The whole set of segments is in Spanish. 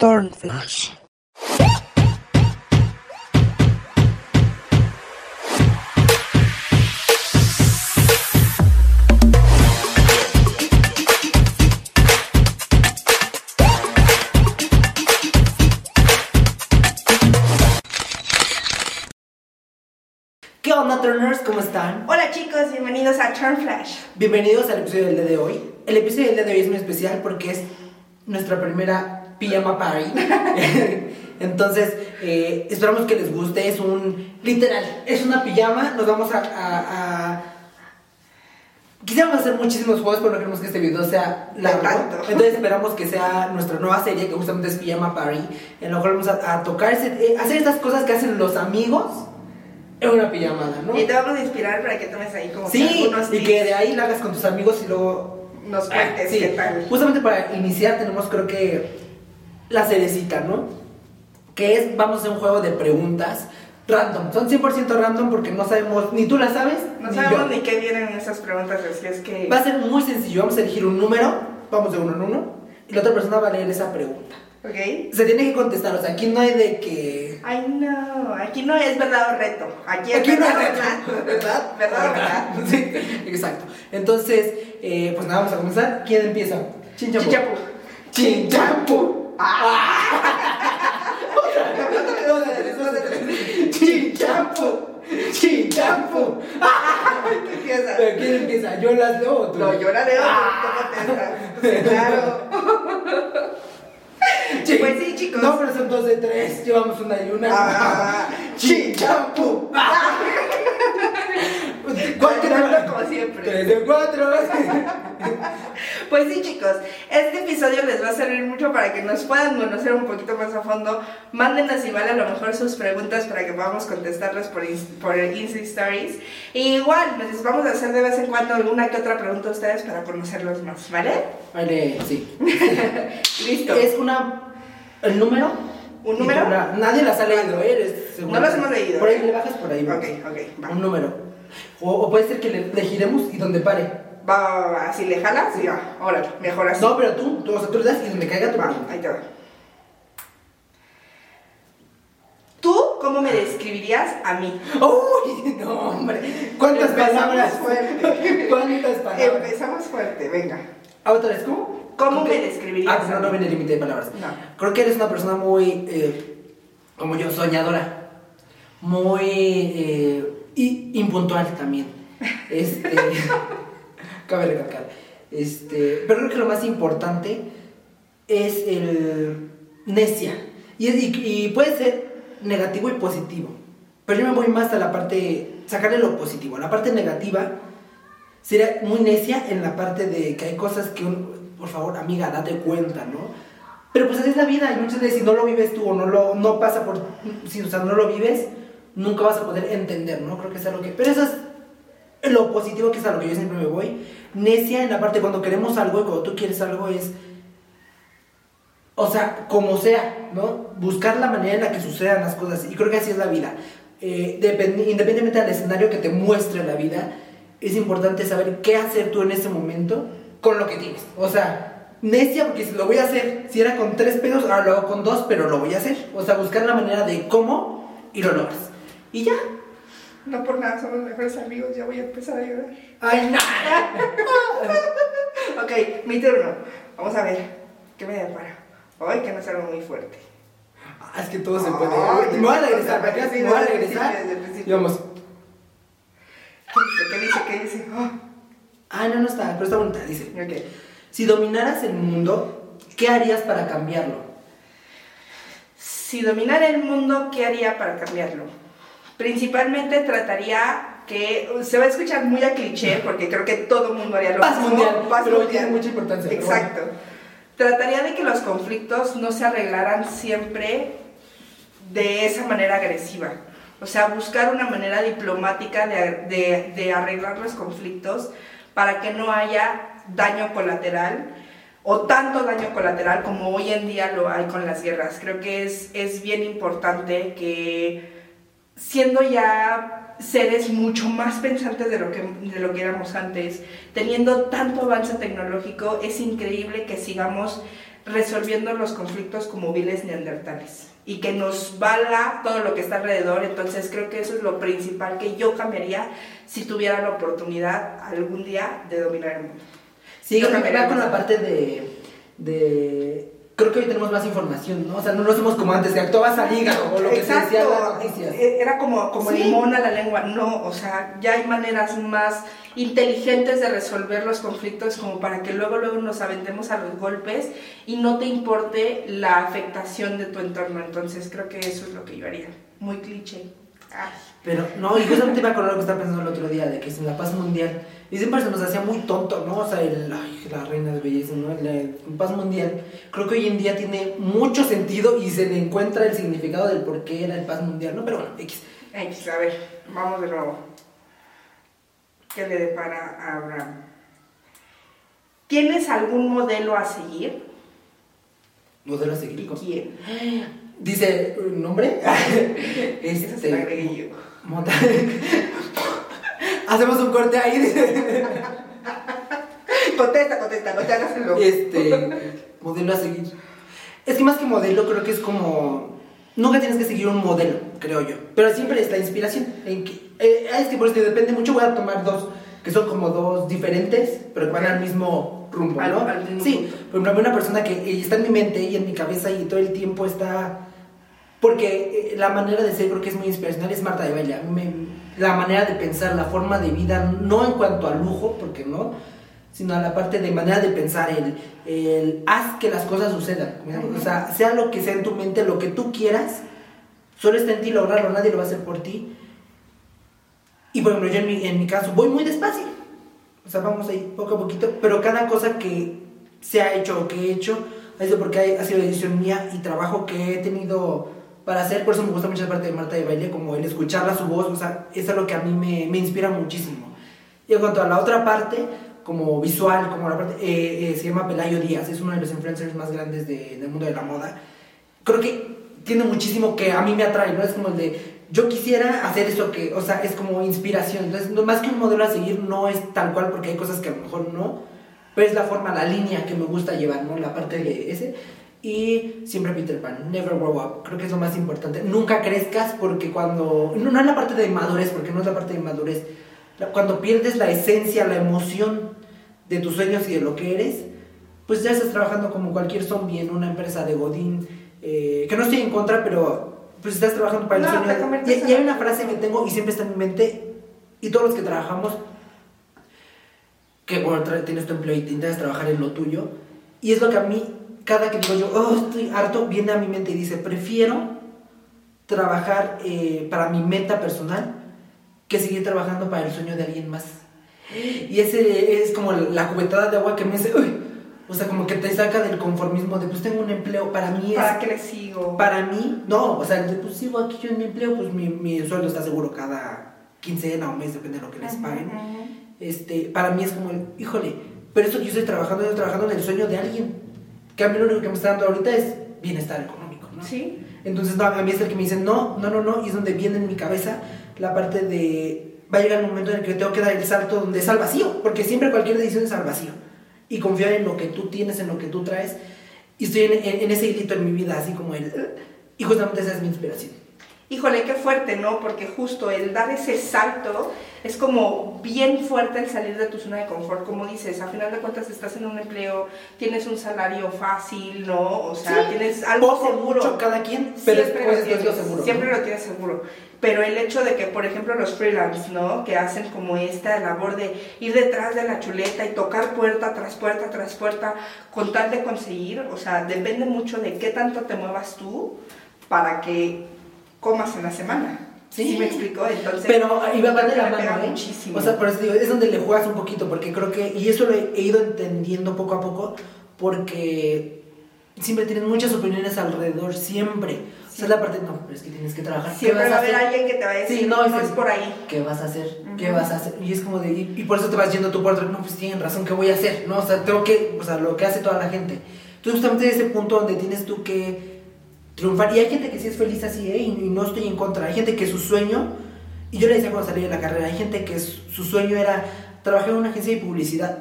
Turnflash. ¿Qué onda, Turners? ¿Cómo están? Hola chicos, bienvenidos a Turn Flash. Bienvenidos al episodio del día de hoy. El episodio del día de hoy es muy especial porque es nuestra primera pijama party. Entonces, eh, esperamos que les guste. Es un, literal, es una pijama. Nos vamos a... a- a- Quisiéramos hacer muchísimos juegos, pero no queremos que este video sea largo. Entonces esperamos que sea nuestra nueva serie, que justamente es Pijama Party, en la cual vamos a, a tocar, ese- eh, hacer estas cosas que hacen los amigos en una pijamada, ¿no? Y te vamos a inspirar para que tomes ahí como que Sí, algunos y tips, que de ahí la hagas con tus amigos y luego... nos cuentes Ah, sí, qué tal. Justamente para iniciar tenemos creo que la cerecita, ¿no? Que es, vamos a hacer un juego de preguntas random. Son 100% random porque no sabemos, ni tú la sabes, No ni sabemos yo. ni qué vienen esas preguntas, así es que... Va a ser muy sencillo, vamos a elegir un número, vamos de uno en uno, y la otra persona va a leer esa pregunta. ¿Ok? Se tiene que contestar, o sea, aquí no hay de que... Ay no, aquí no es verdad o reto. Aquí es Aquí no hay verdad, reto, ¿verdad? ¿Verdad o verdad? Sí, exacto. Entonces, eh, pues nada, vamos a comenzar. ¿Quién empieza? Chinchampú. Chichapu. Chinchampú. Chinchampú. Chinchampú. ¿Qué empiezas? Pero ¿quién empieza? ¿Yo las leo o tú? No, yo la leo, Ah. Sí, claro. Pues sí, chicos. No, pero son dos de tres. Llevamos una y una. Ah. Chinchampú. ¿Cuál como siempre? Tres de cuatro. Pues sí, chicos, este episodio les va a servir mucho para que nos puedan conocer un poquito más a fondo. Mándenos igual a lo mejor sus preguntas para que podamos contestarlas por, por Insta Stories. Y igual, les vamos a hacer de vez en cuando alguna que otra pregunta a ustedes para conocerlos más, ¿vale? Vale, sí. Listo. Es una. ¿El número? ¿Un número? nadie las ha leído, ¿eh? No las hemos leído. Por ahí le bajas por ahí. Ok, ok, va. Un número. O, o puede ser que le elegiremos y donde pare. Va, va, va, va. Si le jalas, sí, va. Órale, mejor así. No, pero tú, tú, o sea, tú le das y donde caiga tu Va, pregunta. ahí te va. ¿Tú cómo me describirías a mí? ¡Uy! No, hombre. ¿Cuántas Empezamos palabras? fuerte. ¿Cuántas palabras? Empezamos fuerte, venga. ¿A otra vez cómo? ¿Cómo me describirías Ah, pues no, no viene límite de palabras. No. Creo que eres una persona muy, eh, como yo, soñadora. Muy eh, y impuntual también. Este, cabe recalcar. Este, pero creo que lo más importante es el necia. Y, es- y, y puede ser negativo y positivo. Pero yo me voy más a la parte, sacarle lo positivo. La parte negativa sería muy necia en la parte de que hay cosas que, un- por favor, amiga, date cuenta, ¿no? Pero pues así es la vida y muchas veces si no lo vives tú o no lo no pasa por, si o sea, no lo vives, nunca vas a poder entender, ¿no? Creo que es algo que... Pero eso es lo positivo que es a lo que yo siempre me voy. Necia en la parte cuando queremos algo y cuando tú quieres algo es... O sea, como sea, ¿no? Buscar la manera en la que sucedan las cosas. Y creo que así es la vida. Eh, depend- independientemente del escenario que te muestre la vida, es importante saber qué hacer tú en ese momento con lo que tienes. O sea, necia, porque si lo voy a hacer, si era con tres pesos, ahora lo hago con dos, pero lo voy a hacer. O sea, buscar la manera de cómo y lo logras. Y ya. No por nada, somos mejores amigos, ya voy a empezar a llorar. Ay, no. Ok, mi turno. Vamos a ver. ¿Qué me depara? Ay, que no es algo muy fuerte. Ah, es que todo se Ay, puede. me voy a regresar, ¿para qué? sí, Me voy a regresar. principio, desde el principio. Y vamos. ¿Qué dice? ¿Qué dice? ¿Qué dice? Ah, Ah, no, no está, pero está bonita. Dice: ok. Si dominaras el mundo, ¿qué harías para cambiarlo? Si dominara el mundo, ¿qué haría para cambiarlo? Principalmente trataría que se va a escuchar muy a cliché porque creo que todo el mundo haría lo Paz mismo. mundial, Paz pero mundial. tiene mucha importancia, Exacto. Trataría de que los conflictos no se arreglaran siempre de esa manera agresiva. O sea, buscar una manera diplomática de, de- de arreglar los conflictos para que no haya daño colateral o tanto daño colateral como hoy en día lo hay con las guerras. Creo que es, es bien importante que siendo ya seres mucho más pensantes de lo, que, de lo que éramos antes, teniendo tanto avance tecnológico, es increíble que sigamos resolviendo los conflictos como viles neandertales y que nos valga todo lo que está alrededor. Entonces creo que eso es lo principal que yo cambiaría si tuviera la oportunidad algún día de dominar el mundo. Sí, Yo cambiaría con la parte de, de... Creo que hoy tenemos más información, ¿no? O sea, no lo somos como antes, que actuabas al hígado o lo que se decía. Eh, Era como, como Sí. limón a la lengua. No, o sea, ya hay maneras más inteligentes de resolver los conflictos como para que luego, luego nos aventemos a los golpes y no te importe la afectación de tu entorno. Entonces creo que eso es lo que yo haría. Muy cliché. Ay. Pero no, y justamente me acordé lo que estaba pensando el otro día, de que sin la paz mundial, y siempre se nos hacía muy tonto, ¿no? O sea, el, ay, la reina de belleza, ¿no? La, la paz mundial, creo que hoy en día tiene mucho sentido y se le encuentra el significado del por qué era el paz mundial, ¿no? Pero bueno, X. X, a ver, vamos de nuevo. ¿Qué le depara a Abraham? ¿Tienes algún modelo a seguir? Modelo a ¿Y seguir. quién? Dice, ¿nombre? Este. Mota- Hacemos un corte ahí. Contesta, contesta, no te hagas el loco. Este, modelo a seguir. Es que más que modelo, creo que es como. Nunca tienes que seguir un modelo, creo yo. Pero siempre es la inspiración. En que, eh, es que por eso depende mucho. Voy a tomar dos, que son como dos diferentes, pero que van al mismo rumbo, ¿no? al mismo sí, por ejemplo, una persona que está en mi mente y en mi cabeza y todo el tiempo está. Porque eh, la manera de ser creo que es muy inspiracional, es Marta de Baile. A mí me- la manera de pensar, la forma de vida, no en cuanto a lujo, porque no, sino a la parte de manera de pensar, el, el haz que las cosas sucedan. O sea, sea lo que sea en tu mente, lo que tú quieras, solo está en ti lograrlo, nadie lo va a hacer por ti. Y por ejemplo, yo en mi, en mi caso voy muy despacio. O sea, vamos ahí poco a poquito, pero cada cosa que se ha hecho o que he hecho ha sido porque ha sido decisión mía y trabajo que he tenido para hacer. Por eso me gusta mucho parte de Marta de Baile, como el escucharla su voz, o sea, es algo que a mí me, me inspira muchísimo. Y en cuanto a la otra parte, como visual, como la parte, eh, eh, se llama Pelayo Díaz, es uno de los influencers más grandes de- del mundo de la moda. Creo que tiene muchísimo que a mí me atrae, ¿no? Es como el de, yo quisiera hacer eso que, o sea, es como inspiración. Entonces, no, más que un modelo a seguir, no es tal cual, porque hay cosas que a lo mejor no, pero es la forma, la línea que me gusta llevar, ¿no? La parte de ese. Y siempre Peter Pan, never grow up, creo que es lo más importante. Nunca crezcas porque cuando, no, no es la parte de madurez, porque no es la parte de madurez, cuando pierdes la esencia, la emoción de tus sueños y de lo que eres, pues ya estás trabajando como cualquier zombie en una empresa de Godín, eh, que no estoy en contra, pero pues estás trabajando para el No, te sueño. Y, y hay una frase que tengo y siempre está en mi mente, y todos los que trabajamos, que bueno, tienes tu empleo y te intentas trabajar en lo tuyo, y es lo que a mí, cada que digo yo, oh, estoy harto, viene a mi mente y dice, prefiero trabajar eh, para mi meta personal que seguir trabajando para el sueño de alguien más. Y ese es como la cubetada de agua que me dice, uy, o sea, como que te saca del conformismo de, pues tengo un empleo, para mí es... ¿Para qué le sigo? Para mí, no, o sea, de, pues sigo aquí yo en mi empleo, pues mi, mi sueldo está seguro cada quincena o mes, depende de lo que les paguen. ujú. Este, para mí es como, híjole, pero esto que yo estoy trabajando, yo estoy trabajando en el sueño de alguien, que a mí lo único que me está dando ahorita es bienestar económico, ¿no? Sí. Entonces, no, a mí es el que me dice, no, no, no, no, y es donde viene en mi cabeza la parte de, va a llegar el momento en el que tengo que dar el salto donde es al vacío, porque siempre cualquier decisión es al vacío, y confiar en lo que tú tienes, en lo que tú traes, y estoy en, en- en ese hilito en mi vida, así como el, y justamente esa es mi inspiración. Híjole, qué fuerte, ¿no? Porque justo el dar ese salto es como bien fuerte el salir de tu zona de confort, como dices, a final de cuentas estás en un empleo, tienes un salario fácil, ¿no? O sea, Sí, tienes algo Poco, seguro. mucho cada quien, pero siempre lo tienes, lo seguro. siempre ¿no? lo tienes seguro. Pero el hecho de que, por ejemplo, los freelance, ¿no? Que hacen como esta labor de ir detrás de la chuleta y tocar puerta tras puerta tras puerta con tal de conseguir, o sea, depende mucho de qué tanto te muevas tú para que comas en la semana. Sí. ¿Sí me explico? Entonces, Pero ahí va de la mano, ¿eh? muchísimo. O sea, por eso digo, es donde le juegas un poquito, porque creo que, y eso lo he, ido entendiendo poco a poco, porque siempre tienes muchas opiniones alrededor, siempre. O sea, es la parte, no, pero es que tienes que trabajar. ¿Qué Siempre vas va a haber alguien que te va a decir, Sí, no, no, ese- es por ahí. ¿Qué vas a hacer? ¿Qué Ujú. vas a hacer? Y es como de, y, y por eso te vas yendo tú por otro, no, pues tienen razón, ¿qué voy a hacer? No, o sea, tengo que, o sea, lo que hace toda la gente. Entonces, justamente ese punto donde tienes tú que triunfar. Y hay gente que sí es feliz así, ¿eh? Y, y no estoy en contra. Hay gente que su sueño, y yo le decía cuando salí de la carrera, hay gente que su, su sueño era trabajar en una agencia de publicidad.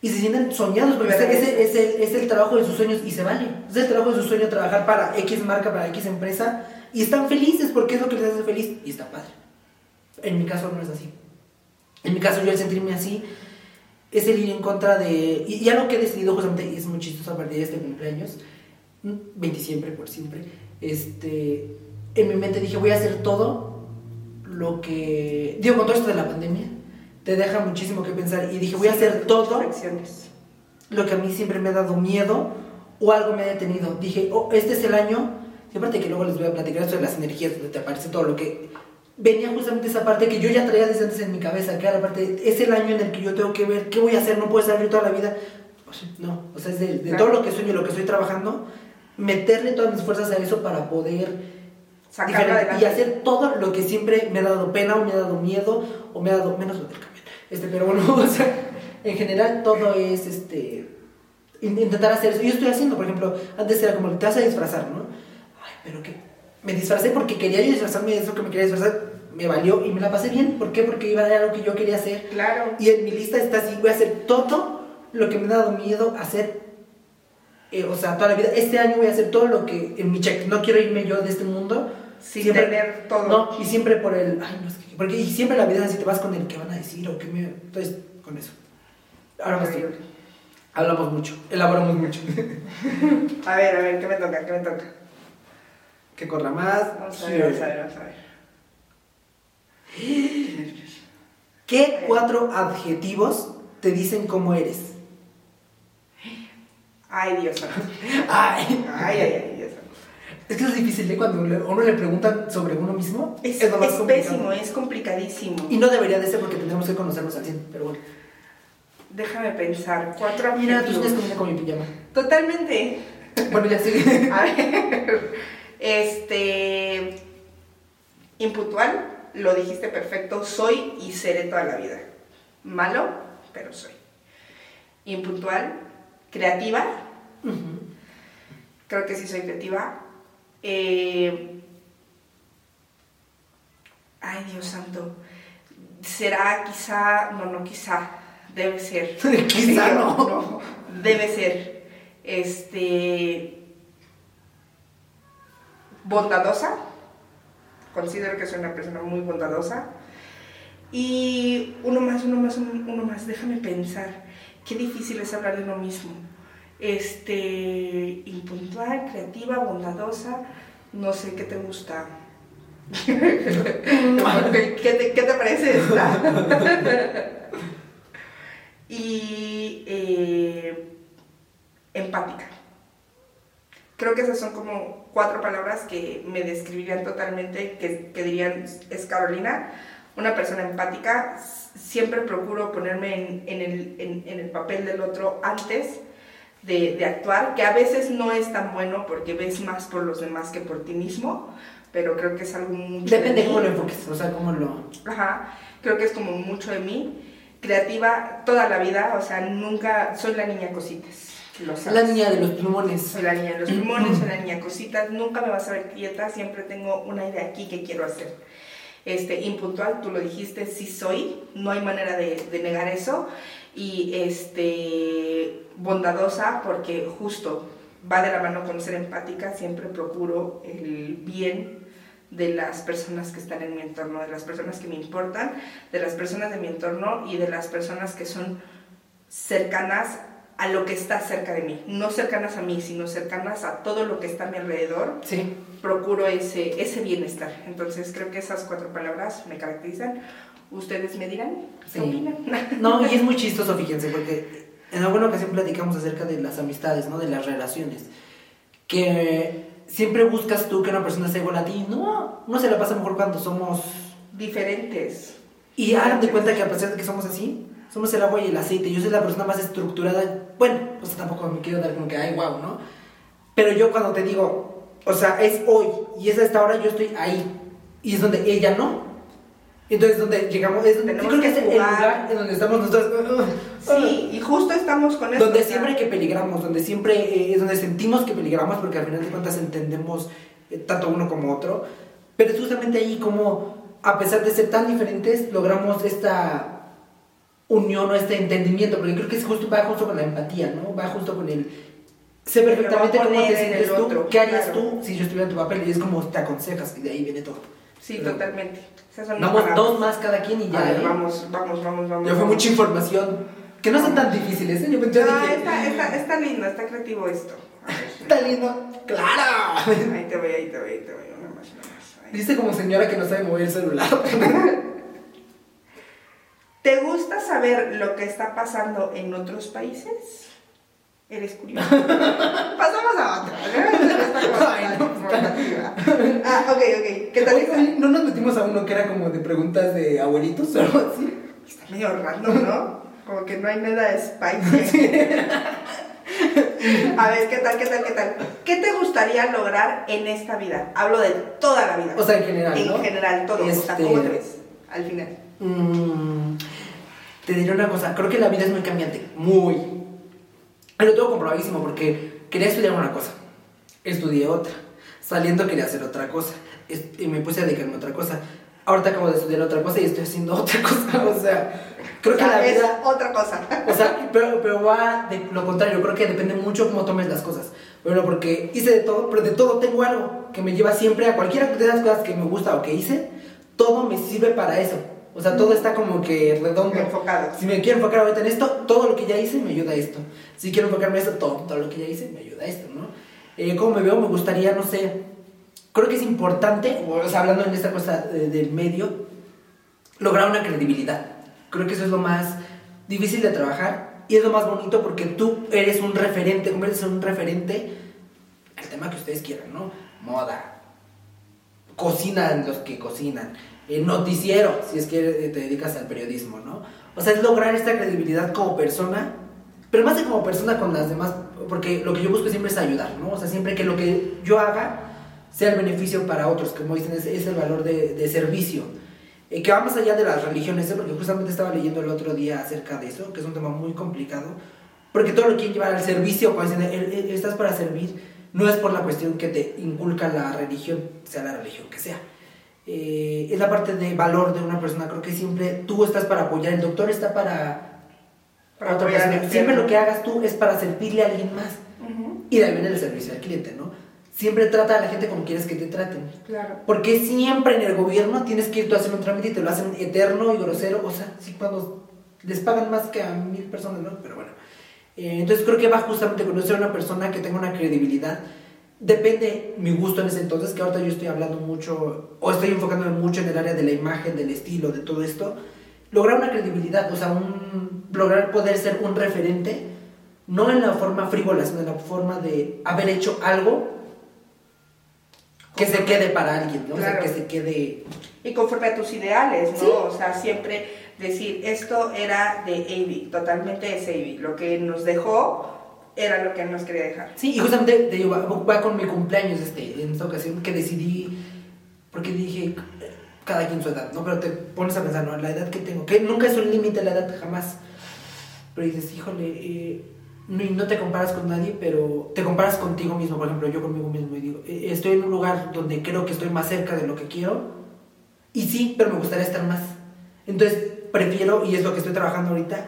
y se sienten soñados porque es, es- es el, es el trabajo de sus sueños y se vale. Es el trabajo de sus sueños trabajar para X marca, para X empresa y están felices porque es lo que les hace feliz y está padre. En mi caso no es así. En mi caso yo al sentirme así es el ir en contra de... Y, y algo que he decidido justamente, y es muy chistoso a partir de este cumpleaños, 20 siempre, por siempre, este, en mi mente dije voy a hacer todo lo que... Digo, con todo esto de la pandemia, te deja muchísimo que pensar y dije voy a hacer todo lo que a mí siempre me ha dado miedo o algo me ha detenido. Dije, oh, este es el año, y aparte que luego les voy a platicar esto de las energías, donde te aparece todo lo que... Venía justamente esa parte que yo ya traía desde antes en mi cabeza, que era la parte, es el año en el que yo tengo que ver qué voy a hacer, no puedo estar yo toda la vida. No, o sea, es de, de Claro. todo lo que sueño, lo que estoy trabajando, meterle todas mis fuerzas a eso para poder y hacer todo lo que siempre me ha dado pena o me ha dado miedo o me ha dado menos lo del camión. Este, pero bueno, o sea, en general todo es este in- intentar hacer eso. Yo estoy haciendo, por ejemplo, antes era como te vas a disfrazar, ¿no? Ay, pero que me disfracé porque quería disfrazarme de eso que me quería disfrazar, me valió y me la pasé bien. ¿Por qué? Porque iba a dar algo que yo quería hacer. Claro. Y en mi lista está así, voy a hacer todo lo que me ha dado miedo hacer. Eh, o sea, toda la vida. Este año voy a hacer todo lo que en mi check. No quiero irme yo de este mundo. Sin siempre- tener todo. No, y siempre por el. Ay, no, es que. Porque y siempre la vida es así, te vas con el que van a decir o que me. Entonces, con eso. Ahora más Horrible. Hablamos mucho, elaboramos mucho. A ver, a ver, ¿qué me toca? ¿Qué me toca? que corra más. Vamos a ver, vamos a ver, vamos a ver. ¿Qué cuatro adjetivos te dicen cómo eres? Ay, Dios santo. Ay, Ay, ay, Dios santo. es que es difícil, ¿eh? Cuando a uno le preguntan sobre uno mismo, Es, pésimo, es complicadísimo. Y no debería de ser porque tendríamos que conocernos al 100, pero bueno. Déjame pensar. Cuatro Mira, tú tienes comida con mi pijama. Totalmente. Bueno, ya sigue. A ver. Este. Impuntual, lo dijiste perfecto. Soy y seré toda la vida. Malo, pero soy. Impuntual, creativa. Creo que sí soy creativa. Eh, Ay, Dios santo. Será quizá. No, no, quizá. Debe ser. Quizá no. Debe ser. Este. Bondadosa. Considero que soy una persona muy bondadosa. Y uno más, uno más, uno, uno más. Déjame pensar. Qué difícil es hablar de uno mismo. Este. Impuntual, creativa, bondadosa. No sé qué te gusta. ¿Qué te, qué te parece esta? y eh, empática. Creo que esas son como cuatro palabras que me describirían totalmente, que, que dirían, es Carolina, una persona empática. Siempre procuro ponerme en, en el, en- en el papel del otro antes de, de actuar, que a veces no es tan bueno porque ves más por los demás que por ti mismo, pero creo que es algo mucho de Depende mí. cómo lo enfoques, o sea, cómo lo... Ajá, creo que es como mucho de mí. Creativa toda la vida, o sea, nunca soy la niña cositas. Lo La sabes. niña de los plumones. Soy la niña de los pulmones, soy la niña cositas, nunca me vas a ver quieta, siempre tengo una idea aquí que quiero hacer. Este, impuntual, tú lo dijiste, sí soy, no hay manera de, de negar eso. Y este, bondadosa, porque justo va de la mano con ser empática, siempre procuro el bien de las personas que están en mi entorno, de las personas que me importan, de las personas de mi entorno y de las personas que son cercanas a lo que está cerca de mí, no cercanas a mí, sino cercanas a todo lo que está a mi alrededor, Sí. procuro ese, ese bienestar. Entonces creo que esas cuatro palabras me caracterizan. ¿Ustedes me dirán? ¿Qué Sí. opinan? No, y es muy chistoso, fíjense, porque en alguna ocasión platicamos acerca de las amistades, ¿no? De las relaciones. Que siempre buscas tú que una persona sea igual a ti. No, no se la pasa mejor cuando somos... Diferentes. Y hagan de cuenta que a pesar de que somos así, somos el agua y el aceite. Yo soy la persona más estructurada. Bueno, pues tampoco me quiero dar como que, ay, wow, ¿no? Pero yo cuando te digo, o sea, es hoy y es a esta hora, yo estoy ahí. Y es donde ella no. Entonces, donde llegamos, es donde, creo que que es el lugar en donde estamos nosotros. Sí, y justo estamos con eso. Donde siempre que peligramos, donde siempre eh, es donde sentimos que peligramos, porque al final de cuentas entendemos eh, tanto uno como otro. Pero es justamente ahí como, a pesar de ser tan diferentes, logramos esta unión o este entendimiento, porque creo que es justo, va justo con la empatía, ¿no? Va justo con el... Sé perfectamente cómo te sientes tú, otro, qué harías tú si yo estuviera en tu papel y es como te aconsejas y de ahí viene todo. Sí, totalmente. Vamos dos más cada quien y ya. ¿eh? vamos, vamos, vamos, vamos. Ya fue mucha información. Que no son tan difíciles, ¿eh? Yo, no, dije, está, está, está, lindo, está creativo esto. está lindo. ¡Claro! Ahí te voy, ahí te voy, ahí te voy. Una más, una más. Dice como señora que no sabe mover el celular. ¿Te gusta saber lo que está pasando en otros países? Eres curioso. Pasamos a otra. ah, ok, ok. ¿Qué tal? ¿No nos metimos a uno que era como de preguntas de abuelitos o algo así? Está medio random, ¿no? Como que no hay nada spicy. A ver, ¿qué tal, qué tal, qué tal? ¿Qué te gustaría lograr en esta vida? Hablo de toda la vida. O sea, en general, En general, todo. O sea, ¿cómo te ves al final? Mm, te diré una cosa, creo que la vida es muy cambiante, muy. Lo tengo comprobadísimo porque quería estudiar una cosa, estudié otra, saliendo quería hacer otra cosa, y me puse a dedicarme a otra cosa. Ahorita acabo de estudiar otra cosa y estoy haciendo otra cosa, o sea, creo que la vida... otra cosa. O sea, pero, pero va de lo contrario, creo que depende mucho cómo tomes las cosas. Bueno, porque hice de todo, pero de todo tengo algo que me lleva siempre a cualquiera de las cosas que me gusta o que hice, todo me sirve para eso. O sea, todo está como que redondo. Enfocado. Si me quiero enfocar ahorita en esto, todo lo que ya hice me ayuda a esto. Si quiero enfocarme en esto, todo, todo lo que ya hice me ayuda a esto, ¿no? Eh, ¿Cómo me veo? Me gustaría, no sé, creo que es importante, o sea, hablando en esta cosa del medio, lograr una credibilidad. Creo que eso es lo más difícil de trabajar y es lo más bonito porque tú eres un referente, conviertes en un referente al tema que ustedes quieran, ¿no? Moda, cocinan los que cocinan, el noticiero, si es que te dedicas al periodismo, ¿no? O sea, es lograr esta credibilidad como persona, pero más de como persona con las demás, porque lo que yo busco siempre es ayudar, ¿no? O sea, siempre que lo que yo haga sea el beneficio para otros, como dicen, es, el valor de, servicio. Eh, que va más allá de las religiones, ¿eh? porque justamente estaba leyendo el otro día acerca de eso, que es un tema muy complicado, porque todo lo quieren llevar al servicio, cuando dicen, estás para servir, no es por la cuestión que te inculca la religión, sea la religión que sea eh, es la parte de valor de una persona. Creo que siempre tú estás para apoyar, el doctor está para, para otra persona. Siempre lo que hagas tú es para servirle a alguien más. Y de ahí viene el servicio al cliente, ¿no? Siempre trata a la gente como quieres que te traten. Claro. Porque siempre en el gobierno tienes que ir tú a hacer un trámite y te lo hacen eterno y grosero. O sea, sí, cuando les pagan más que a mil personas, ¿no? Pero bueno. Eh, entonces creo que va justamente con ser una persona que tenga una credibilidad depende mi gusto en ese entonces, que ahorita yo estoy hablando mucho, o estoy enfocándome mucho en el área de la imagen, del estilo, de todo esto, lograr una credibilidad, o sea, un, lograr poder ser un referente, no en la forma frívola, sino en la forma de haber hecho algo que se quede para alguien, ¿no? O sea, que se quede... Y conforme a tus ideales, ¿no? O sea, siempre decir, esto era de Avi, totalmente es Avi, lo que nos dejó era lo que nos quería dejar. Sí, y justamente te va, con mi cumpleaños este, en esta ocasión que decidí, porque dije, cada quien su edad, ¿no? Pero te pones a pensar, ¿no? La edad que tengo, que nunca es un límite la edad, jamás. Pero dices, híjole, eh, no, no, te comparas con nadie, pero te comparas contigo mismo, por ejemplo, yo conmigo mismo, y digo, eh, estoy en un lugar donde creo que estoy más cerca de lo que quiero, y sí, pero me gustaría estar más. Entonces, prefiero, y es lo que estoy trabajando ahorita,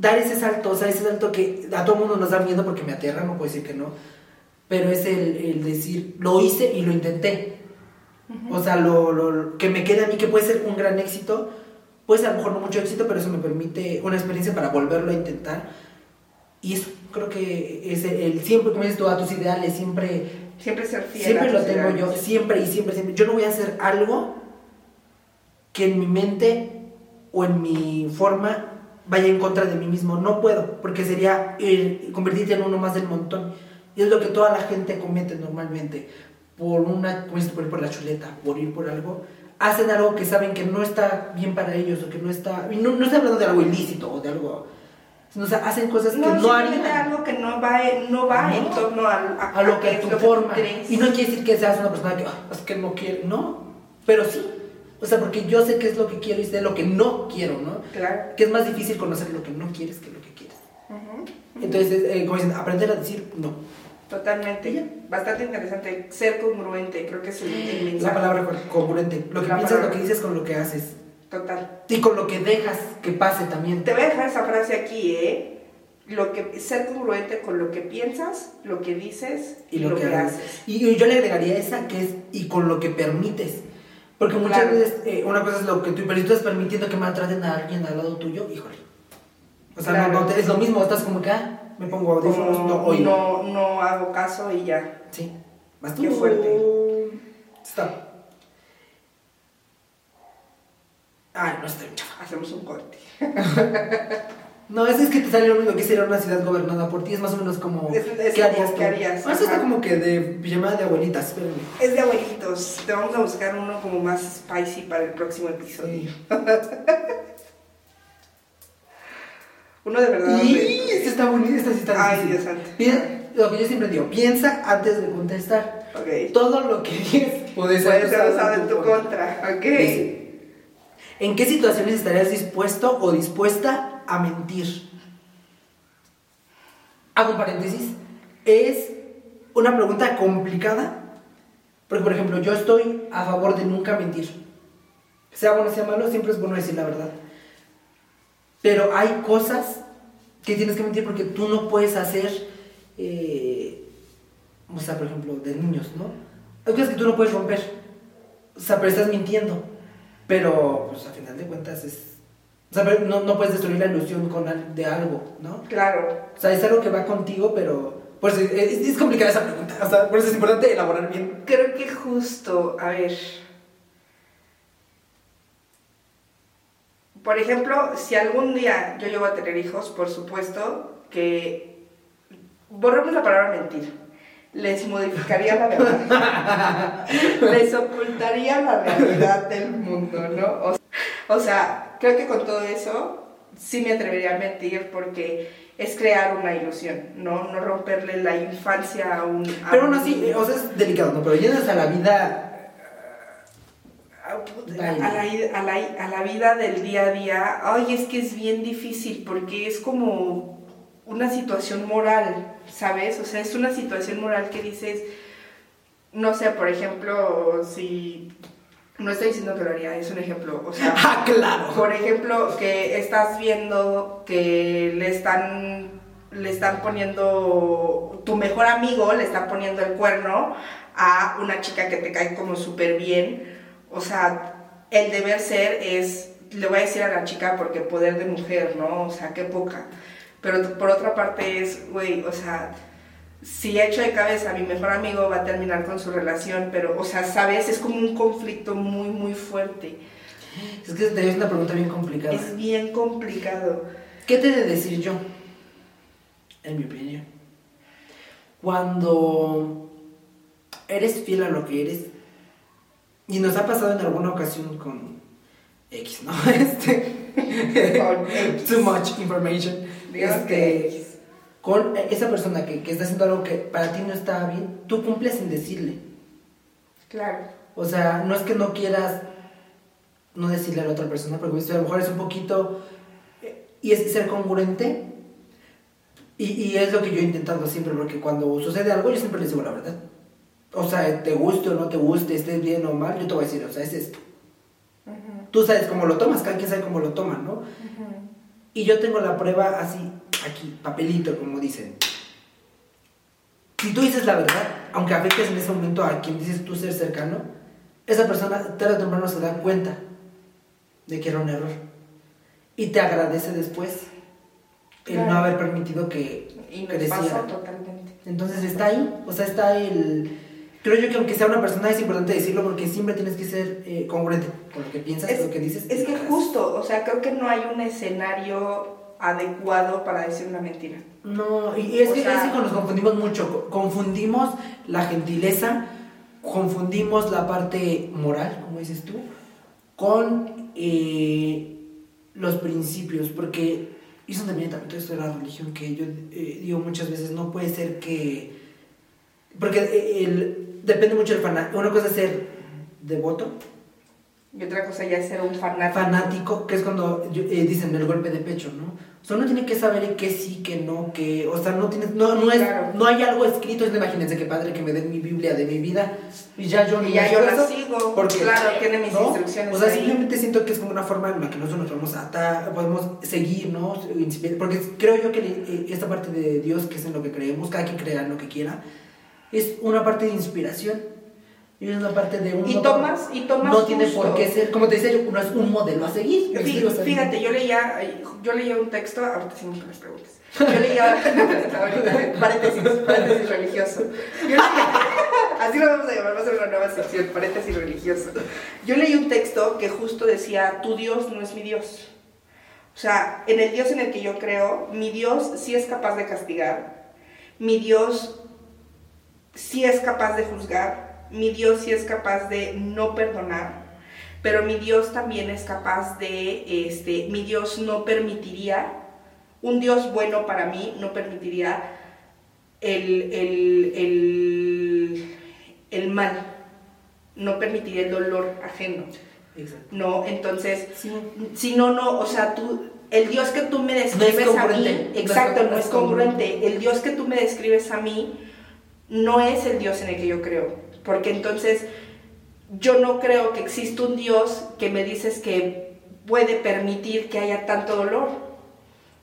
dar ese salto, o sea, ese salto que a todo mundo nos da miedo porque me aterra, no puedo decir que no, pero es el, decir, lo hice y lo intenté. O sea, lo, que me quede a mí, que puede ser un gran éxito, puede ser a lo mejor no mucho éxito, pero eso me permite una experiencia para volverlo a intentar. Y eso creo que es el, siempre, como dices tú, a tus ideales, siempre... Siempre ser fiel. Siempre lo tengo yo, siempre y siempre, siempre. Yo no voy a hacer algo que en mi mente o en mi forma vaya en contra de mí mismo. No puedo, porque sería convertirte en uno más del montón. Y es lo que toda la gente comete normalmente. Por una, por ir por la chuleta, por ir por algo, hacen algo que saben que no está bien para ellos o que no está. Y no, no estoy hablando de algo ilícito o de algo. O sea, hacen cosas que no harían. algo que no va, no va en torno a, a, lo que tu forma. y no quiere decir que seas una persona que, ah, es que no quiere. No, pero sí o sea, porque yo sé qué es lo que quiero y sé lo que no quiero, ¿no? Claro. Que es más difícil conocer lo que no quieres que lo que quieres. Entonces, eh, como dicen, aprender a decir no. Totalmente. Bastante interesante. Ser congruente, creo que es el, mensaje. La palabra congruente. Lo que piensas, lo que dices con lo que haces. Total. Y con lo que dejas que pase también. Te voy a dejar esa frase aquí, ¿eh? Lo que, ser congruente con lo que piensas, lo que dices y, lo, que, haces. Y yo le agregaría esa que es y con lo que permites. Porque muchas veces eh, una cosa es lo que tú, pero si tú estás permitiendo que maltraten a alguien al lado tuyo, híjole. O sea, no, es lo mismo, estás como que, ah, me pongo audífonos, no oigo. No, no hago caso y ya. Sí. Más Qué fuerte. Stop. Ay, no estoy Hacemos un corte. no, es, es que te sale lo mismo que sería una ciudad gobernada por ti. Es más o menos como. ¿Qué harías? ¿Qué harías? eso está como que de pijamada de abuelitas. Espérame. Es de abuelitos. Te vamos a buscar uno como más spicy para el próximo episodio. uno de verdad. Y este está bonito, sí está Ay, Dios santo. lo que yo siempre digo, piensa antes de contestar. Okay. Todo lo que dices puede ser, usado en tu contra. Ok. ¿En qué situaciones estarías dispuesto o dispuesta a mentir? Hago un paréntesis. Es una pregunta complicada. Porque, por ejemplo, yo estoy a favor de nunca mentir. Sea bueno, sea malo, siempre es bueno decir la verdad. Pero hay cosas que tienes que mentir porque tú no puedes hacer, eh, o sea, por ejemplo, de niños, ¿no? Hay cosas que tú no puedes romper. O sea, pero estás mintiendo. Pero, pues, a final de cuentas es... O sea, no, no puedes destruir la ilusión con de algo, ¿no? Claro. O sea, es algo que va contigo, pero... Pues es, es complicada esa pregunta. O sea, por eso es importante elaborar bien. Creo que justo, a ver... Por ejemplo, si algún día yo llego a tener hijos, por supuesto que borremos la palabra mentir. Les modificaría la verdad. Les ocultaría la realidad del mundo, ¿no? O, sea, creo que con todo eso sí me atrevería a mentir porque es crear una ilusión, ¿no? No romperle la infancia a un... Pero aún así, o sea, es delicado, ¿no? Pero llenas a la vida a la, a, la, vida del día a día, ay, es que es bien difícil porque es como una situación moral, ¿sabes? O sea, es una situación moral que dices, no sé, por ejemplo, si... No estoy diciendo que lo haría, es un ejemplo. O sea, ah, claro. Por ejemplo, que estás viendo que le están le están poniendo, tu mejor amigo le está poniendo el cuerno a una chica que te cae como súper bien o sea, el deber ser es, le voy a decir a la chica porque poder de mujer, ¿no? O sea, qué poca. Pero por otra parte es, güey, o sea, si echo de cabeza a mi mejor amigo va a terminar con su relación, pero, o sea, sabes, es como un conflicto muy, muy fuerte. Es que es una pregunta bien complicada. Es bien complicado. ¿Qué te he de decir yo? En mi opinión. Cuando eres fiel a lo que eres, y nos ha pasado en alguna ocasión con X, ¿no? Este. too much information. Este, con esa persona que, que, está haciendo algo que para ti no está bien, tú cumples sin decirle. Claro. O sea, no es que no quieras no decirle a la otra persona, porque a lo mejor es un poquito. Y es ser congruente. Y, y es lo que yo he intentado siempre, porque cuando sucede algo, yo siempre les digo la verdad o sea, te guste o no te guste, estés bien o mal, yo te voy a decir, o sea, es esto. Tú sabes cómo lo tomas, cada quien sabe cómo lo toma, ¿no? Y yo tengo la prueba así, aquí, papelito, como dicen. Si tú dices la verdad, aunque afectes en ese momento a quien dices tú ser cercano, esa persona tarde o temprano se da cuenta de que era un error. Y te agradece después el no haber permitido que y creciera. totalmente. Entonces está ahí, o sea, está el creo yo que aunque sea una persona es importante decirlo porque siempre tienes que ser eh, congruente con lo que piensas, con lo que dices. Es que justo, o sea, creo que no hay un escenario adecuado para decir una mentira. No, y, es, que, es que nos confundimos mucho, confundimos la gentileza, confundimos la parte moral, como dices tú, con eh, los principios, porque hizo también también todo esto de la religión que yo eh, digo muchas veces, no puede ser que... Porque el, depende mucho del fanático. Una cosa es ser devoto Y otra cosa ya es ser un fanático. fanático, que es cuando eh, dicen el golpe de pecho, ¿no? O sea, uno tiene que saber que sí, que no, que, o sea, no tienes, no, no es, Claro. no hay algo escrito, es, imagínense qué padre que me den mi Biblia de mi vida y ya yo Y ya yo la sigo, porque, claro, tiene mis ¿no? instrucciones O sea, ahí. simplemente siento que es como una forma en la que nosotros nos podemos atar, podemos seguir, ¿no? Porque creo yo que eh, esta parte de Dios, que es en lo que creemos, cada quien crea en lo que quiera, es una parte de inspiración. Y es una parte de un Y tomas- y tomas No tiene por qué ser, como te decía yo, no es un modelo a seguir. ¿me Fí- explico? O sea, Fíjate, yo leía, yo leía un texto, ahorita sí me las preguntas. Yo leía, ahorita, paréntesis, paréntesis religioso. Yo leía- así lo vamos a llamar, va a ser una nueva sección, paréntesis religioso. Yo leí un texto que justo decía, tu Dios no es mi Dios. O sea, en el Dios en el que yo creo, mi Dios sí es capaz de castigar, mi Dios sí es capaz de juzgar, mi Dios sí es capaz de no perdonar, pero mi Dios también es capaz de, este, mi Dios no permitiría, un Dios bueno para mí no permitiría el, el, el, el mal, no permitiría el dolor ajeno, Exacto. ¿no? Entonces, Sí. si no, no, o sea, tú, el Dios que tú me No describes a mí, exacto, no es congruente. El Dios que tú me describes a mí no es el Dios en el que yo creo. Porque entonces yo no creo que exista un Dios que me dices que puede permitir que haya tanto dolor.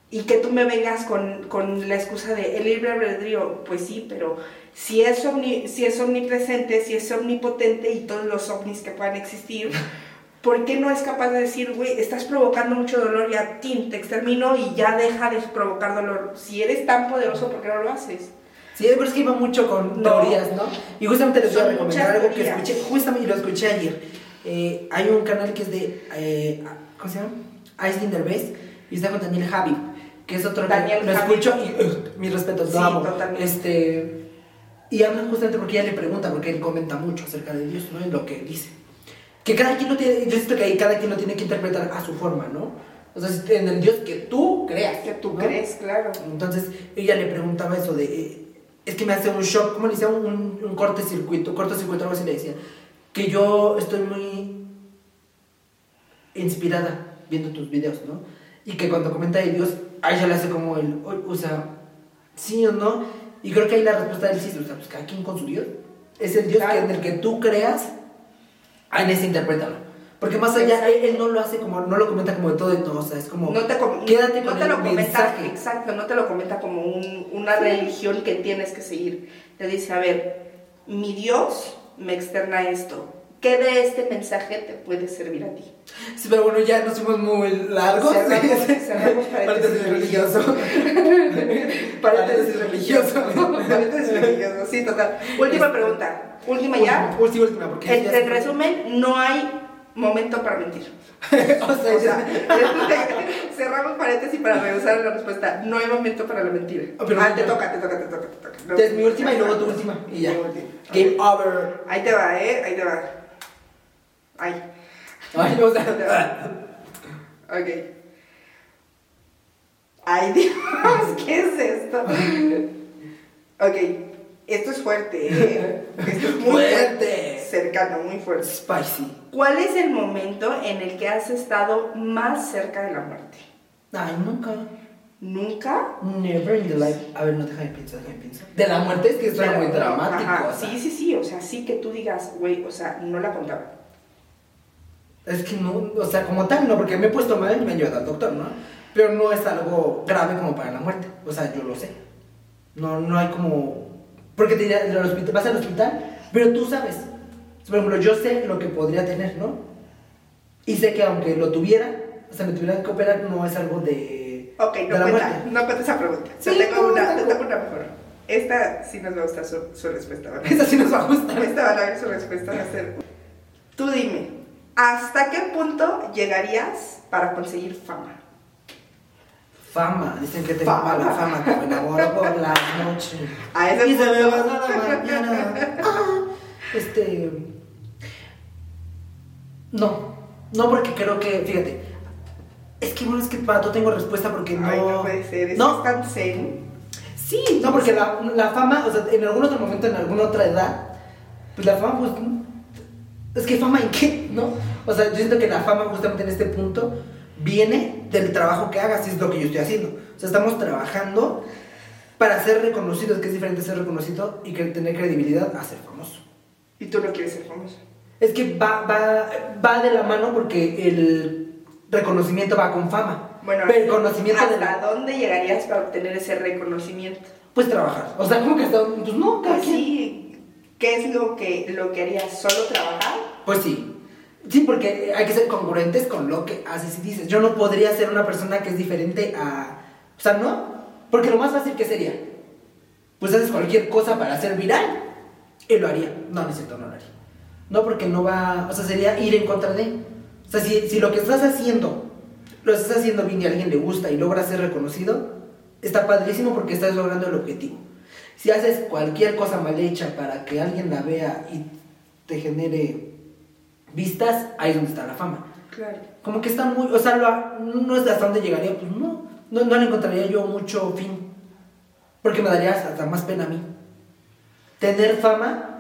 Y que tú me vengas con, con la excusa de el libre albedrío, pues sí, pero si es, omni- si es omnipresente, si es omnipotente y todos los ovnis que puedan existir, ¿por qué no es capaz de decir, güey, estás provocando mucho dolor y a ti te extermino y ya deja de provocar dolor? Si eres tan poderoso, ¿por qué no lo haces? Sí, pero es que iba mucho con No. teorías, ¿no? Y justamente les voy a recomendar algo que escuché, justamente lo escuché ayer. Eh, hay un canal que es de, eh, ¿cómo se llama? Aislinn Derbez y está con Daniel Javi, que es otro Daniel que lo Javi. escucho y uh, mis respetos, lo Sí, amo. totalmente. Este, y hablan justamente porque ella le pregunta, porque él comenta mucho acerca de Dios, ¿no? Y lo que dice. Que cada quien lo tiene, yo siento que ahí cada quien lo tiene que interpretar a su forma, ¿no? O sea, en el Dios que tú creas. Que tú ¿no? crees, claro. Entonces ella le preguntaba eso de, eh, es que me hace un shock, ¿cómo le decía? Un, un cortocircuito, cortocircuito, algo así le decía. Que yo estoy muy inspirada viendo tus videos, ¿no? Y que cuando comenta de Dios, a ella le hace como el, o, o sea, sí o no. Y creo que ahí la respuesta del sí, o sea, pues cada quien con su Dios. Es el Dios que, en el que tú creas, en ese interprétalo. Porque más allá, él, él no lo hace como, no lo comenta como de todo y todo, o sea, es como, No te, com- quédate no con te el lo comenta, exacto, no te lo comenta como un- una religión que tienes que seguir. Te dice, a ver, mi Dios me externa esto. ¿Qué de este mensaje te puede servir a ti? Sí, pero bueno, ya nos fuimos muy largos. Cerramos- cerramos paréntesis religioso. paréntesis religioso. Paréntesis religioso, sí, total. Última pregunta. Última ya. Última, última, porque En, resumen, no hay momento para mentir. o sea, O sea, ya- cerramos paréntesis para regresar a la respuesta. No hay momento para la mentira. Ah, pero- ah, te toca, te toca, te toca, te toca. No. es mi última y luego tu última. Y ya. Game over. Ahí te va, ¿eh? Ahí te va. Ahí. Ay, o te sea, va. Ok. Ay, Dios, ¿qué es esto? Ok, esto es fuerte, ¿eh? Esto es muy Fuerte. Cercano, muy fuerte. spicy. ¿Cuál es el momento en el que has estado más cerca de la muerte? Ay, nunca. ¿Nunca? Never in the life. A ver, no déjame pensar, déjame pensar. De la muerte es que suena Pero, muy dramático. ajá, o sea. Sí, sí, sí, o sea, sí que tú digas, güey, o sea, no la contaba. Es que no, o sea, como tal, no, porque me he puesto mal y me han llevado al doctor, ¿no? Pero no es algo grave como para la muerte. O sea, yo lo sé. No, no hay como. Porque te dirá, vas al hospital, pero tú sabes. Por ejemplo, yo sé lo que podría tener, ¿no? Y sé que aunque lo tuviera, o sea, me tuvieran que operar, no es algo de. Ok, de no la cuenta, muerte. no cuenta esa pregunta. Sí, te, tengo no, una, no. te tengo una mejor. Esta sí nos va a gustar su, su respuesta, ¿verdad? Esa sí nos va a gustar. Esta va a ver su respuesta va a ser. Tú dime, ¿hasta qué punto llegarías para conseguir fama? Fama, dicen que tengo Fama. mala fama, que me enamoro por la noche. A ese Y se me va a la mañana. Ah, este. No, no porque creo que, fíjate. Es que bueno, es que para todo tengo respuesta porque no. No puede ser, es No, tan zen. sí, no, porque la, la fama, o sea, en algún otro momento, en alguna otra edad, pues la fama, pues. es que fama en qué, ¿no? O sea, yo siento que la fama justamente en este punto viene del trabajo que hagas, y es lo que yo estoy haciendo. O sea, estamos trabajando para ser reconocidos, que es diferente ser reconocido y que tener credibilidad a ser famoso. ¿Y tú no quieres ser famoso? Es que va, va, va de la mano porque el reconocimiento va con fama. Bueno, pero el conocimiento de ¿hasta dónde llegarías para obtener ese reconocimiento? Pues trabajar. O sea, como que hasta pues no, cada Pues ¿qué es lo que, lo que harías? ¿Solo trabajar? Pues sí. Sí, porque hay que ser congruentes con lo que haces y dices. Yo no podría ser una persona que es diferente a... O sea, no. Porque lo más fácil que sería. Pues haces cualquier cosa para ser viral. Y lo haría. No, no es cierto, no lo haría. No, porque no va... O sea, sería ir en contra de... O sea, si, si lo que estás haciendo, lo estás haciendo bien y a alguien le gusta y logras ser reconocido, está padrísimo porque estás logrando el objetivo. Si haces cualquier cosa mal hecha para que alguien la vea y te genere vistas, ahí es donde está la fama. Claro. Como que está muy, o sea, lo- no es hasta dónde llegaría, pues no, no, no le encontraría yo mucho fin. Porque me daría hasta más pena a mí. Tener fama,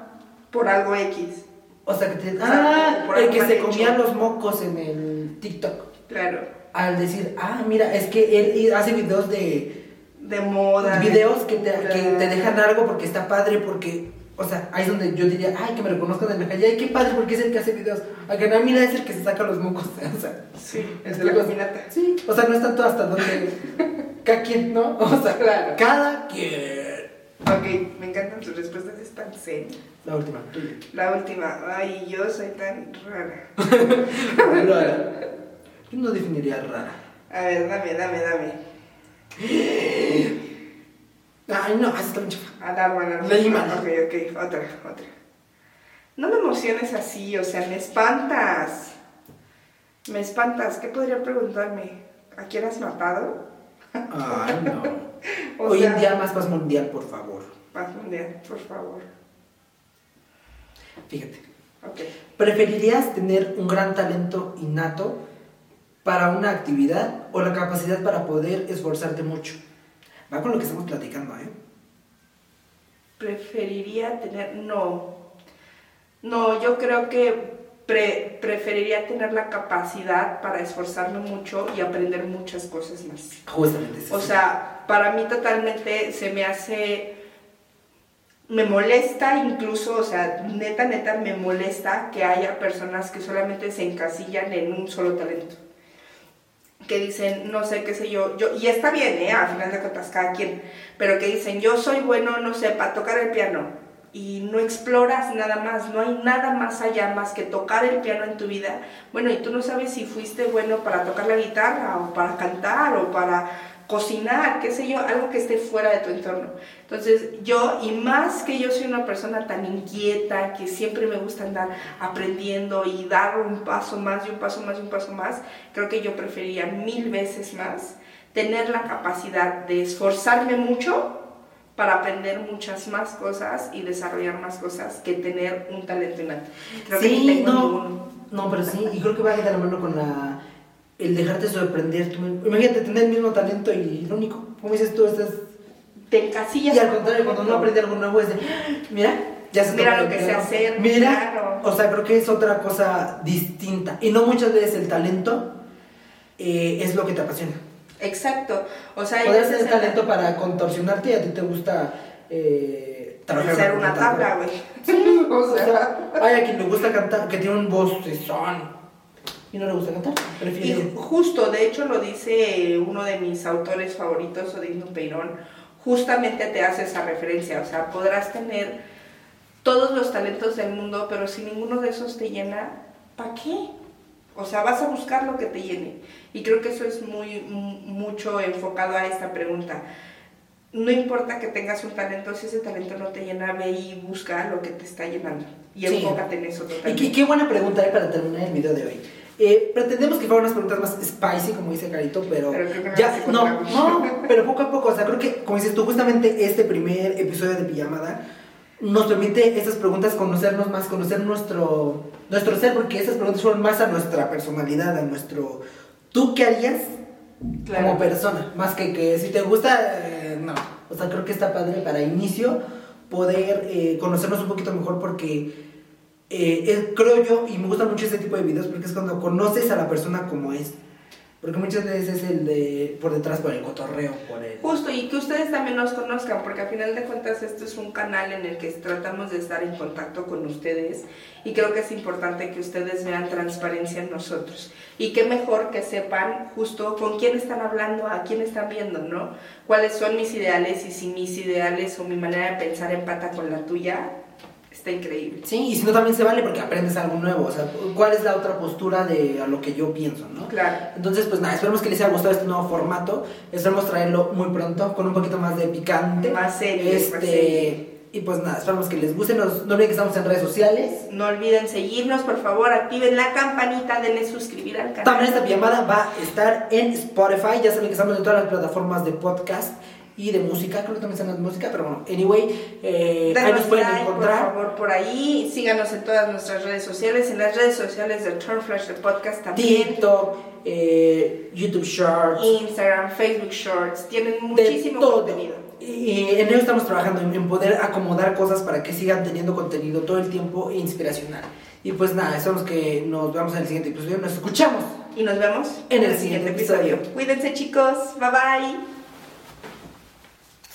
Por algo X. o sea, que te, ah, por el que se comía los mocos en el TikTok. Claro. Al decir, ah, mira, es que él hace videos de, De moda. de videos que te, que te dejan algo porque está padre, porque, o sea, ahí es donde yo diría, ay, que me reconozcan en la calle, ay, qué padre, porque es el que hace videos. A que no, mira, es el que se saca los mocos, o sea. Sí, ¿me es de la caminata. Sí, o sea, no es tanto hasta donde cada quien, ¿no? O sea, Claro. cada quien. Ok, me encantan tus respuestas, es tan zen. La última, tuya. La última, ay, yo soy tan rara. Rara. Yo no definiría rara. A ver, dame, dame, dame. Ay, no, así está bien chafa. Alarma, alarma. Leí mal. Ok, ok, otra, otra. No me emociones así, o sea, me espantas. Me espantas. ¿Qué podría preguntarme? ¿A quién has matado? Ay, no. O Hoy en día más paz mundial, por favor. Paz mundial, por favor. Fíjate. Ok. ¿Preferirías tener un gran talento innato para una actividad o la capacidad para poder esforzarte mucho? Va con lo que estamos platicando, ¿eh? Preferiría tener. No. No, yo creo que pre- preferiría tener la capacidad para esforzarme mucho y aprender muchas cosas más. Justamente. O sea, para mí totalmente se me hace, me molesta incluso, o sea, neta, neta, me molesta que haya personas que solamente se encasillan en un solo talento. Que dicen, no sé, qué sé yo, yo, y está bien, ¿eh? Al final de cuentas, cada quien, pero que dicen, yo soy bueno, no sé, para tocar el piano. Y no exploras nada más, no hay nada más allá más que tocar el piano en tu vida. Bueno, y tú no sabes si fuiste bueno para tocar la guitarra o para cantar o para cocinar, qué sé yo, algo que esté fuera de tu entorno. Entonces yo, y más que yo soy una persona tan inquieta, que siempre me gusta andar aprendiendo y dar un paso más y un paso más y un paso más, creo que yo preferiría mil veces más tener la capacidad de esforzarme mucho para aprender muchas más cosas y desarrollar más cosas que tener un talento innato. Creo que sí, tengo no, ninguno. no, pero sí, y creo que va de la mano con la, el dejarte sorprender. tú. Imagínate tener el mismo talento y lo único, como dices tú, estás... Te encasillas. Y al contrario, cuando uno aprende algo nuevo es de, "Ah, mira, ya se Mira lo que piano". hacer, Mira, claro. o sea, creo que es otra cosa distinta. Y no muchas veces el talento eh, es lo que te apasiona. Exacto. O sea, Podrías tener la- talento para contorsionarte y a ti te gusta eh, trabajar una tabla, güey. O o sea, hay a quien le gusta cantar, que tiene un voz son y no le gusta cantar. y Prefiere. justo, de hecho lo dice uno de mis autores favoritos, Odín Peirón, justamente te hace esa referencia, o sea, podrás tener todos los talentos del mundo, pero si ninguno de esos te llena, ¿para qué? O sea, vas a buscar lo que te llene. Y creo que eso es muy mu- mucho enfocado a esta pregunta. No importa que tengas un talento, si ese talento no te llena, ve y busca lo que te está llenando. Y Sí. enfócate en eso Y totalmente. qué, qué buena pregunta hay para terminar el video de hoy. Eh, pretendemos que fueran unas preguntas más spicy, como dice Carito, pero, Pero creo que no ya, no, no, pero poco a poco, o sea, creo que, como dices tú, justamente este primer episodio de Pijamada nos permite estas preguntas conocernos más, conocer nuestro, nuestro ser, porque estas preguntas fueron más a nuestra personalidad, a nuestro, ¿tú qué harías Claro. como persona? Más que que si te gusta, eh, no, o sea, creo que está padre para inicio poder eh, conocernos un poquito mejor porque eh, creo yo, y me gusta mucho este tipo de videos porque es cuando conoces a la persona como es. Porque muchas veces es el de por detrás, por el cotorreo, por el... Justo, y que ustedes también nos conozcan, porque al final de cuentas esto es un canal en el que tratamos de estar en contacto con ustedes y creo que es importante que ustedes vean transparencia en nosotros. Y qué mejor que sepan justo con quién están hablando, a quién están viendo, ¿no? Cuáles son mis ideales y si mis ideales o mi manera de pensar empata con la tuya, está increíble. Sí, y si no también se vale porque aprendes algo nuevo, o sea, cuál es la otra postura de a lo que yo pienso, ¿no? Claro. Entonces, pues nada, esperemos que les haya gustado este nuevo formato, esperemos traerlo muy pronto, con un poquito más de picante. Más serio, Este, y pues nada, esperamos que les guste, Nos- no olviden que estamos en redes sociales. No olviden seguirnos, por favor, activen la campanita, denle suscribir al canal. También esta llamada va a estar en Spotify, ya saben que estamos en todas las plataformas de podcast y de música, creo que también están en música, pero bueno, anyway, eh, ahí nos pueden like, encontrar. por favor, por ahí. Síganos en todas nuestras redes sociales, en las redes sociales de Turn Flash de Podcast también. TikTok, eh, YouTube Shorts, Instagram, Facebook Shorts, tienen muchísimo contenido. Y en ello estamos trabajando, en, poder acomodar cosas para que sigan teniendo contenido todo el tiempo inspiracional. Y pues nada, esperamos que nos veamos en el siguiente episodio. Nos escuchamos. Y nos vemos En el siguiente episodio. Cuídense chicos, bye bye.